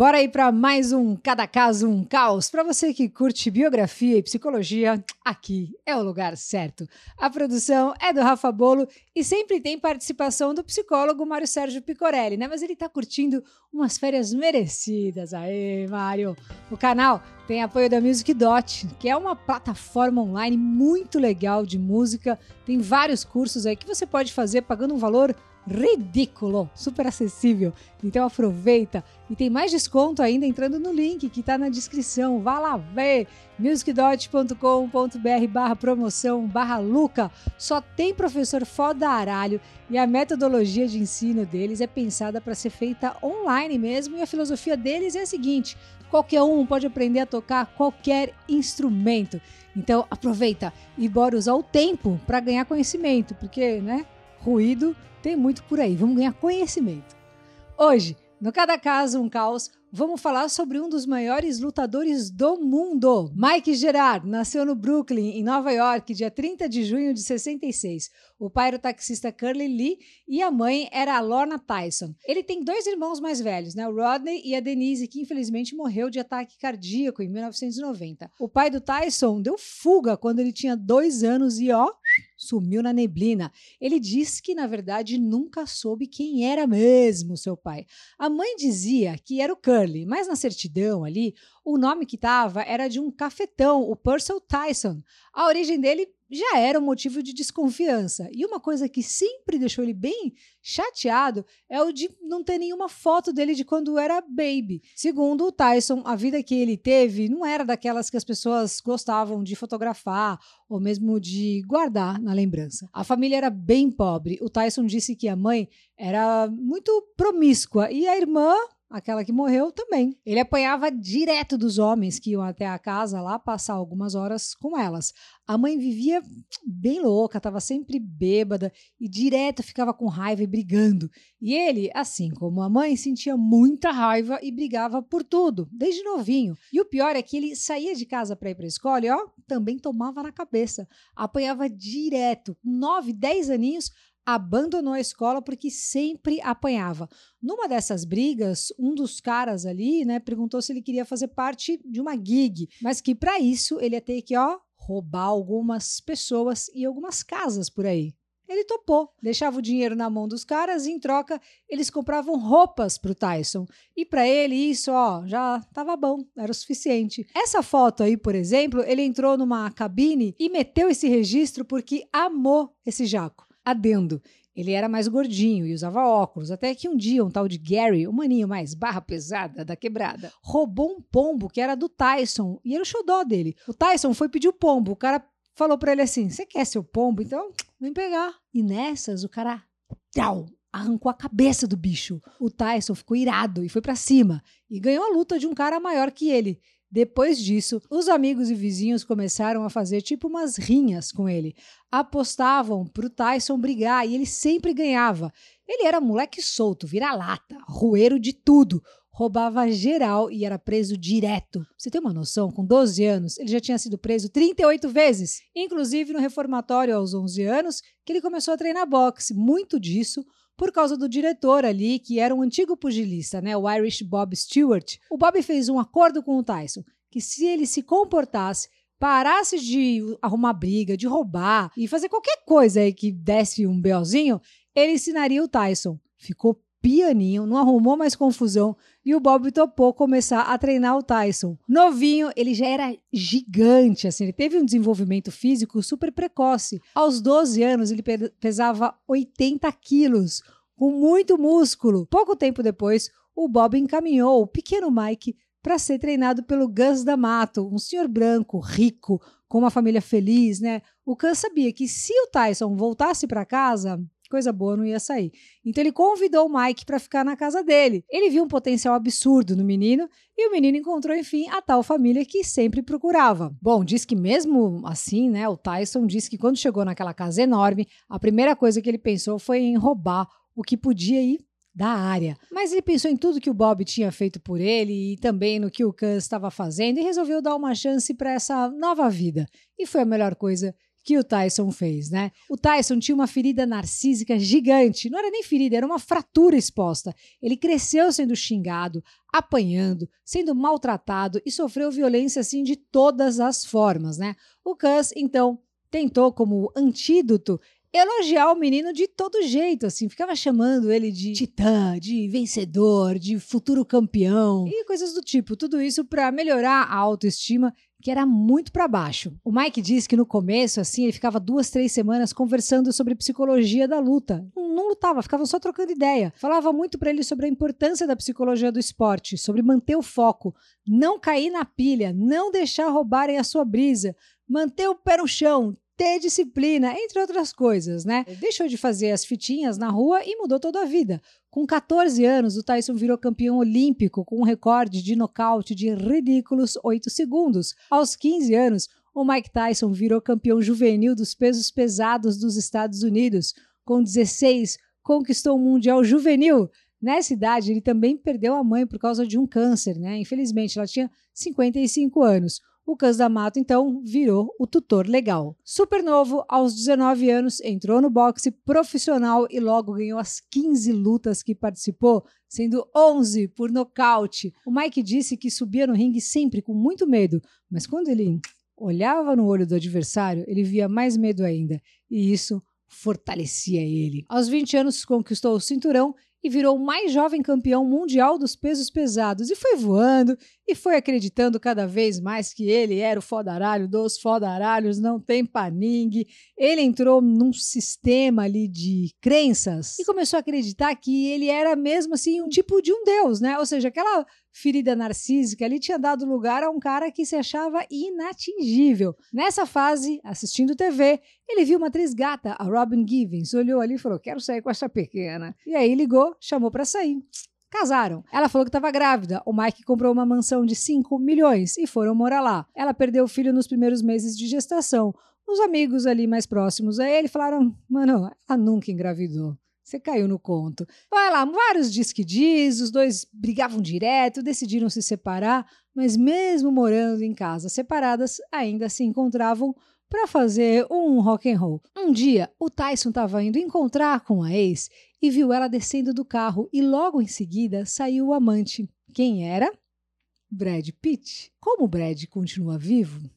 Bora aí para mais um Cada Caso um Caos. Para você que curte biografia e psicologia, aqui é o lugar certo. A produção é do Rafa Bolo e sempre tem participação do psicólogo Mário Sérgio Picorelli, né? Mas ele tá curtindo umas férias merecidas. Aê, Mário! O canal tem apoio da Music Dot, que é uma plataforma online muito legal de música. Tem vários cursos aí que você pode fazer pagando um valor ridículo, super acessível. Então aproveita e tem mais desconto ainda entrando no link que está na descrição. Vá lá ver musicdot.com.br barra promoção barra Luca. Só tem professor foda aralho e a metodologia de ensino deles é pensada para ser feita online mesmo e a filosofia deles é a seguinte: qualquer um pode aprender a tocar qualquer instrumento. Então aproveita e bora usar o tempo para ganhar conhecimento, porque, né? Ruído tem muito por aí. Vamos ganhar conhecimento. Hoje, no Cada Caso um Caos, vamos falar sobre um dos maiores lutadores do mundo. Mike Gerard nasceu no Brooklyn, em Nova York, dia 30 de junho de 66. O pai era o taxista Curly Lee e a mãe era a Lorna Tyson. Ele tem dois irmãos mais velhos, né? o Rodney e a Denise, que infelizmente morreu de ataque cardíaco em 1990. O pai do Tyson deu fuga quando ele tinha dois anos e, ó, sumiu na neblina. Ele disse que, na verdade, nunca soube quem era mesmo seu pai. A mãe dizia que era o Curly, mas na certidão ali, o nome que estava era de um cafetão, o Purcell Tyson. A origem dele já era um motivo de desconfiança. E uma coisa que sempre deixou ele bem chateado é o de não ter nenhuma foto dele de quando era baby. Segundo o Tyson, a vida que ele teve não era daquelas que as pessoas gostavam de fotografar ou mesmo de guardar na lembrança. A família era bem pobre. O Tyson disse que a mãe era muito promíscua e a irmã aquela que morreu também. Ele apanhava direto dos homens que iam até a casa lá passar algumas horas com elas. A mãe vivia bem louca, estava sempre bêbada e direto ficava com raiva e brigando. E ele, assim como a mãe, sentia muita raiva e brigava por tudo, desde novinho. E o pior é que ele saía de casa para ir para a escola e ó, também tomava na cabeça. Apanhava direto, com 9, 10 aninhos, abandonou a escola porque sempre apanhava. Numa dessas brigas, um dos caras ali, né, perguntou se ele queria fazer parte de uma gig, mas que para isso ele ia ter que, ó, roubar algumas pessoas e algumas casas por aí. Ele topou, deixava o dinheiro na mão dos caras e em troca eles compravam roupas para o Tyson. E para ele isso, ó, já estava bom, era o suficiente. Essa foto aí, por exemplo, ele entrou numa cabine e meteu esse registro porque amou esse jaco. Adendo. Ele era mais gordinho e usava óculos, até que um dia um tal de Gary, o maninho mais barra pesada da quebrada, roubou um pombo que era do Tyson e era o xodó dele. O Tyson foi pedir o pombo, o cara falou para ele assim: Você quer seu pombo? Então vem pegar. E nessas o cara tchau, arrancou a cabeça do bicho. O Tyson ficou irado e foi para cima e ganhou a luta de um cara maior que ele. Depois disso, os amigos e vizinhos começaram a fazer tipo umas rinhas com ele. Apostavam pro Tyson brigar e ele sempre ganhava. Ele era moleque solto, vira-lata, roeiro de tudo. Roubava geral e era preso direto. Você tem uma noção? Com 12 anos, ele já tinha sido preso 38 vezes. Inclusive no reformatório aos 11 anos, que ele começou a treinar boxe. Muito disso por causa do diretor ali, que era um antigo pugilista, né, o Irish Bob Stewart. O Bob fez um acordo com o Tyson que se ele se comportasse, parasse de arrumar briga, de roubar e fazer qualquer coisa aí que desse um belzinho, ele ensinaria o Tyson. Ficou pianinho, não arrumou mais confusão e o Bob topou começar a treinar o Tyson. Novinho, ele já era gigante, assim, ele teve um desenvolvimento físico super precoce. Aos 12 anos, ele pesava 80 quilos, com muito músculo. Pouco tempo depois, o Bob encaminhou o pequeno Mike para ser treinado pelo Gus D'Amato, um senhor branco, rico, com uma família feliz, né? O Gus sabia que se o Tyson voltasse para casa, coisa boa não ia sair. Então ele convidou o Mike para ficar na casa dele. Ele viu um potencial absurdo no menino e o menino encontrou, enfim, a tal família que sempre procurava. Bom, diz que mesmo assim, né, o Tyson disse que quando chegou naquela casa enorme, a primeira coisa que ele pensou foi em roubar o que podia ir da área. Mas ele pensou em tudo que o Bob tinha feito por ele e também no que o Cus estava fazendo e resolveu dar uma chance para essa nova vida. E foi a melhor coisa que o Tyson fez, né? O Tyson tinha uma ferida narcísica gigante, não era nem ferida, era uma fratura exposta. Ele cresceu sendo xingado, apanhando, sendo maltratado e sofreu violência assim de todas as formas, né? O Cus, então, tentou como antídoto elogiar o menino de todo jeito, assim, ficava chamando ele de titã, de vencedor, de futuro campeão e coisas do tipo. Tudo isso para melhorar a autoestima que era muito para baixo. O Mike diz que no começo, assim, ele ficava duas, três semanas conversando sobre psicologia da luta. Não, lutava, ficava só trocando ideia. Falava muito para ele sobre a importância da psicologia do esporte, sobre manter o foco, não cair na pilha, não deixar roubarem a sua brisa, manter o pé no chão, ter disciplina, entre outras coisas, né? Deixou de fazer as fitinhas na rua e mudou toda a vida. Com 14 anos, o Tyson virou campeão olímpico com um recorde de nocaute de ridículos 8 segundos. Aos 15 anos, o Mike Tyson virou campeão juvenil dos pesos pesados dos Estados Unidos. Com 16, conquistou o Mundial Juvenil. Nessa idade, ele também perdeu a mãe por causa de um câncer, né? Infelizmente, ela tinha 55 anos. O Cães da Mato, então, virou o tutor legal. Super novo, aos 19 anos, entrou no boxe profissional e logo ganhou as 15 lutas que participou, sendo 11 por nocaute. O Mike disse que subia no ringue sempre com muito medo, mas quando ele olhava no olho do adversário, ele via mais medo ainda, e isso fortalecia ele. Aos 20 anos, conquistou o cinturão e virou o mais jovem campeão mundial dos pesos pesados e foi voando e foi acreditando cada vez mais que ele era o fodaralho dos fodaralhos, não tem paningue. Ele entrou num sistema ali de crenças e começou a acreditar que ele era mesmo assim um tipo de um deus, né? Ou seja, aquela ferida narcísica ali tinha dado lugar a um cara que se achava inatingível. Nessa fase, assistindo TV, ele viu uma atriz gata, a Robin Givens, olhou ali e falou: Quero sair com essa pequena. E aí ligou, chamou para sair. Casaram. Ela falou que estava grávida. O Mike comprou uma mansão de 5 milhões e foram morar lá. Ela perdeu o filho nos primeiros meses de gestação. Os amigos ali mais próximos a ele falaram: Mano, ela nunca engravidou. Você caiu no conto. Vai lá, vários diz que diz, os dois brigavam direto, decidiram se separar, mas mesmo morando em casas separadas, ainda se encontravam para fazer um rock and roll. Um dia, o Tyson estava indo encontrar com a ex e viu ela descendo do carro e logo em seguida saiu o amante. Quem era? Brad Pitt. Como o Brad continua vivo?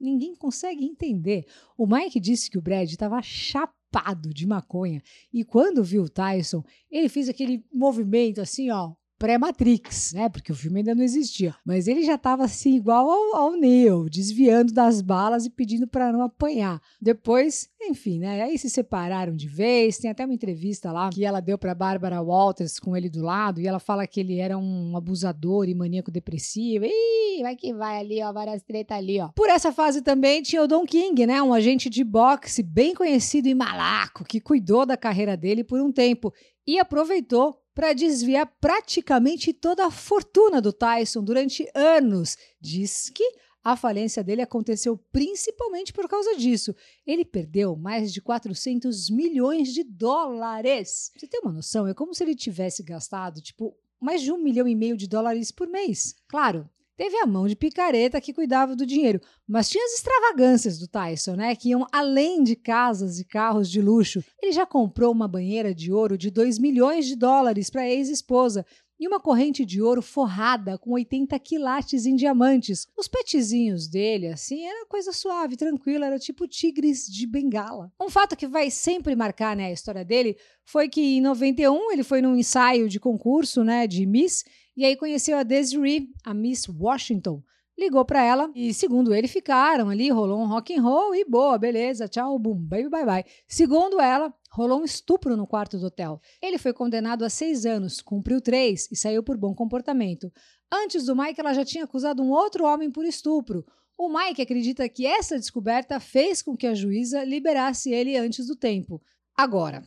Ninguém consegue entender. O Mike disse que o Brad estava chapado chapado de maconha. E quando viu o Tyson, ele fez aquele movimento assim, ó, pré-Matrix, né? Porque o filme ainda não existia. Mas ele já estava assim, igual ao, ao Neo, desviando das balas e pedindo para não apanhar. Depois, enfim, né? Aí se separaram de vez. Tem até uma entrevista lá que ela deu para Bárbara Walters com ele do lado e ela fala que ele era um abusador e maníaco depressivo. Ih, vai que vai ali, ó, várias tretas ali, ó. Por essa fase também tinha o Don King, né? Um agente de boxe bem conhecido e malaco que cuidou da carreira dele por um tempo e aproveitou para desviar praticamente toda a fortuna do Tyson durante anos. Diz que a falência dele aconteceu principalmente por causa disso. Ele perdeu mais de 400 milhões de dólares. Você tem uma noção? É como se ele tivesse gastado, tipo, mais de um milhão e meio de dólares por mês. Claro, teve a mão de picareta que cuidava do dinheiro, mas tinha as extravagâncias do Tyson, né, que iam além de casas e carros de luxo. Ele já comprou uma banheira de ouro de 2 milhões de dólares para a ex-esposa e uma corrente de ouro forrada com 80 quilates em diamantes. Os petezinhos dele, assim, era coisa suave, tranquila, era tipo tigres de bengala. Um fato que vai sempre marcar né, a história dele foi que em 91 ele foi num ensaio de concurso né, de Miss e aí conheceu a Desiree, a Miss Washington. Ligou para ela e, segundo ele, ficaram ali, rolou um rock and roll e boa, beleza, tchau, bum, baby, bye, bye. Segundo ela, rolou um estupro no quarto do hotel. Ele foi condenado a seis anos, cumpriu três e saiu por bom comportamento. Antes do Mike, ela já tinha acusado um outro homem por estupro. O Mike acredita que essa descoberta fez com que a juíza liberasse ele antes do tempo. Agora,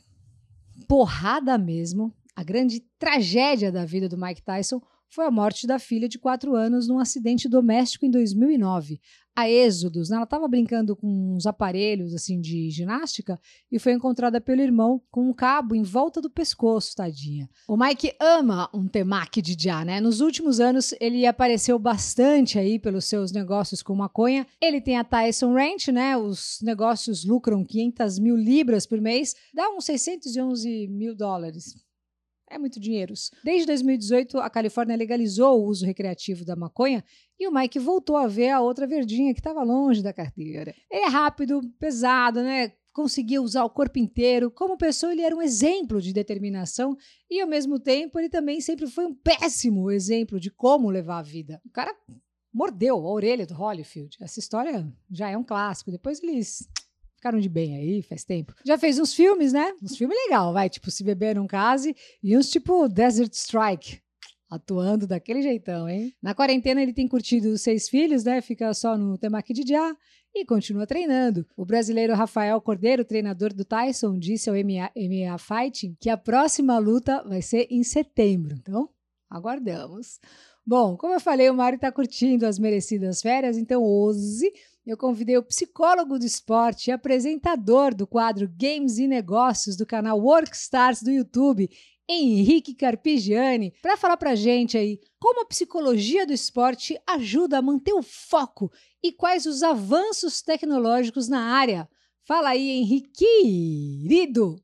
porrada mesmo, a grande tragédia da vida do Mike Tyson foi a morte da filha de 4 anos num acidente doméstico em 2009 a Êxodos, né? ela estava brincando com uns aparelhos assim de ginástica e foi encontrada pelo irmão com um cabo em volta do pescoço, tadinha. O Mike ama um temaki de já, né? Nos últimos anos ele apareceu bastante aí pelos seus negócios com maconha. Ele tem a Tyson Ranch, né? Os negócios lucram 500 mil libras por mês, dá uns 611 mil dólares é muito dinheiro. Desde 2018, a Califórnia legalizou o uso recreativo da maconha e o Mike voltou a ver a outra verdinha que estava longe da carteira. Ele é rápido, pesado, né? Conseguia usar o corpo inteiro. Como pessoa, ele era um exemplo de determinação e, ao mesmo tempo, ele também sempre foi um péssimo exemplo de como levar a vida. O cara mordeu a orelha do Holyfield. Essa história já é um clássico. Depois eles Ficaram de bem aí, faz tempo. Já fez uns filmes, né? Uns filmes legal, vai, tipo Se Beber Não Case e uns tipo Desert Strike. Atuando daquele jeitão, hein? Na quarentena ele tem curtido seis filhos, né? Fica só no temaki de já e continua treinando. O brasileiro Rafael Cordeiro, treinador do Tyson, disse ao MMA Fighting que a próxima luta vai ser em setembro. Então, aguardamos. Bom, como eu falei, o Mário está curtindo as merecidas férias, então hoje eu convidei o psicólogo do esporte e apresentador do quadro Games e Negócios do canal Workstars do YouTube, Henrique Carpigiani, para falar para gente aí como a psicologia do esporte ajuda a manter o foco e quais os avanços tecnológicos na área. Fala aí, Henrique, querido!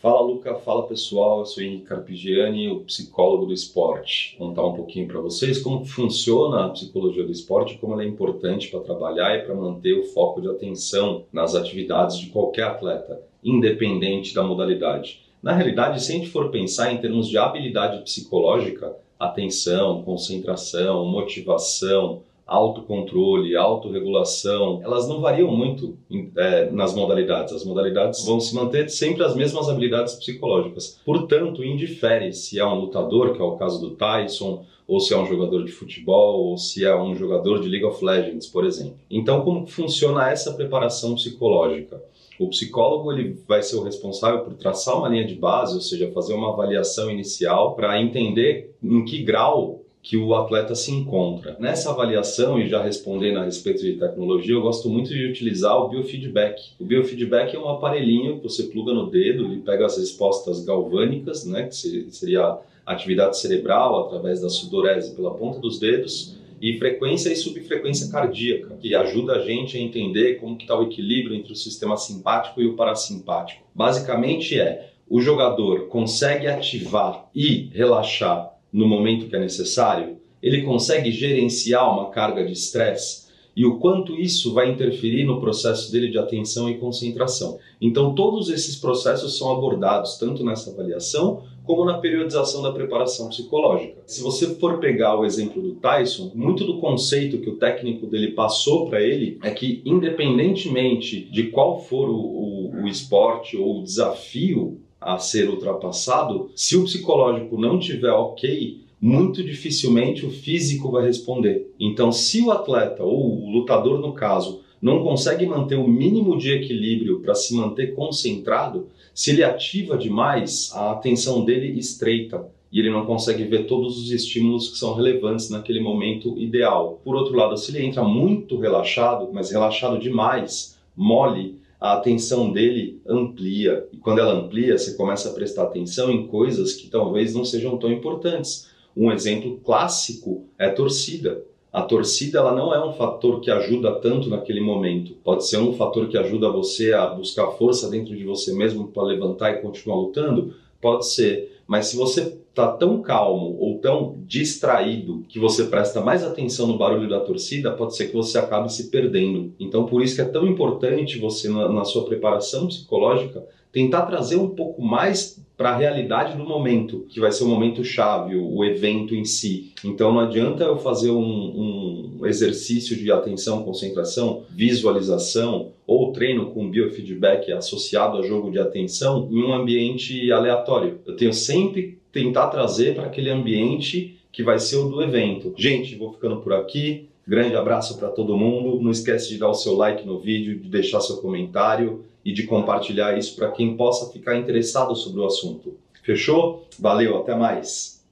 Fala Luca, fala pessoal, eu sou Henrique Carpigiani, o psicólogo do esporte. Vou contar um pouquinho para vocês como funciona a psicologia do esporte, como ela é importante para trabalhar e para manter o foco de atenção nas atividades de qualquer atleta, independente da modalidade. Na realidade, se a gente for pensar em termos de habilidade psicológica, atenção, concentração, motivação, autocontrole, autorregulação, elas não variam muito é, nas modalidades. As modalidades vão se manter sempre as mesmas habilidades psicológicas. Portanto, indifere se é um lutador, que é o caso do Tyson, ou se é um jogador de futebol, ou se é um jogador de League of Legends, por exemplo. Então, como funciona essa preparação psicológica? O psicólogo ele vai ser o responsável por traçar uma linha de base, ou seja, fazer uma avaliação inicial para entender em que grau que o atleta se encontra. Nessa avaliação, e já respondendo a respeito de tecnologia, eu gosto muito de utilizar o biofeedback. O biofeedback é um aparelhinho que você pluga no dedo, ele pega as respostas galvânicas, né, que seria atividade cerebral através da sudorese pela ponta dos dedos, e frequência e subfrequência cardíaca, que ajuda a gente a entender como está o equilíbrio entre o sistema simpático e o parasimpático. Basicamente é, o jogador consegue ativar e relaxar no momento que é necessário? Ele consegue gerenciar uma carga de estresse? E o quanto isso vai interferir no processo dele de atenção e concentração. Então, todos esses processos são abordados tanto nessa avaliação como na periodização da preparação psicológica. Se você for pegar o exemplo do Tyson, muito do conceito que o técnico dele passou para ele é que, independentemente de qual for o, o, o esporte ou o desafio a ser ultrapassado, se o psicológico não tiver ok, muito dificilmente o físico vai responder. Então, se o atleta ou o lutador no caso não consegue manter o mínimo de equilíbrio para se manter concentrado, se ele ativa demais, a atenção dele estreita e ele não consegue ver todos os estímulos que são relevantes naquele momento ideal. Por outro lado, se ele entra muito relaxado, mas relaxado demais, mole, a atenção dele amplia. E quando ela amplia, você começa a prestar atenção em coisas que talvez não sejam tão importantes. Um exemplo clássico é a torcida. A torcida ela não é um fator que ajuda tanto naquele momento. Pode ser um fator que ajuda você a buscar força dentro de você mesmo para levantar e continuar lutando? Pode ser. Mas se você está tão calmo ou tão distraído que você presta mais atenção no barulho da torcida, pode ser que você acabe se perdendo. Então, por isso que é tão importante você, na, na sua preparação psicológica, tentar trazer um pouco mais para a realidade do momento, que vai ser o momento chave, o, evento em si. Então não adianta eu fazer um, um, exercício de atenção, concentração, visualização ou treino com biofeedback associado a jogo de atenção em um ambiente aleatório. Eu tenho sempre tentar trazer para aquele ambiente que vai ser o do evento. Gente, vou ficando por aqui. Grande abraço para todo mundo. Não esquece de dar o seu like no vídeo, de deixar seu comentário e de compartilhar isso para quem possa ficar interessado sobre o assunto. Fechou? Valeu, até mais.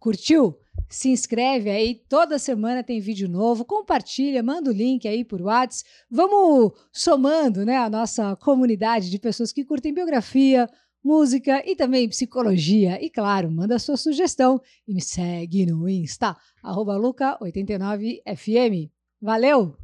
Curtiu? Se inscreve aí, toda semana tem vídeo novo, compartilha, manda o link aí por WhatsApp. Vamos somando né, a nossa comunidade de pessoas que curtem biografia, música e também psicologia. E claro, manda sua sugestão e me segue no Insta, luca89fm. Valeu!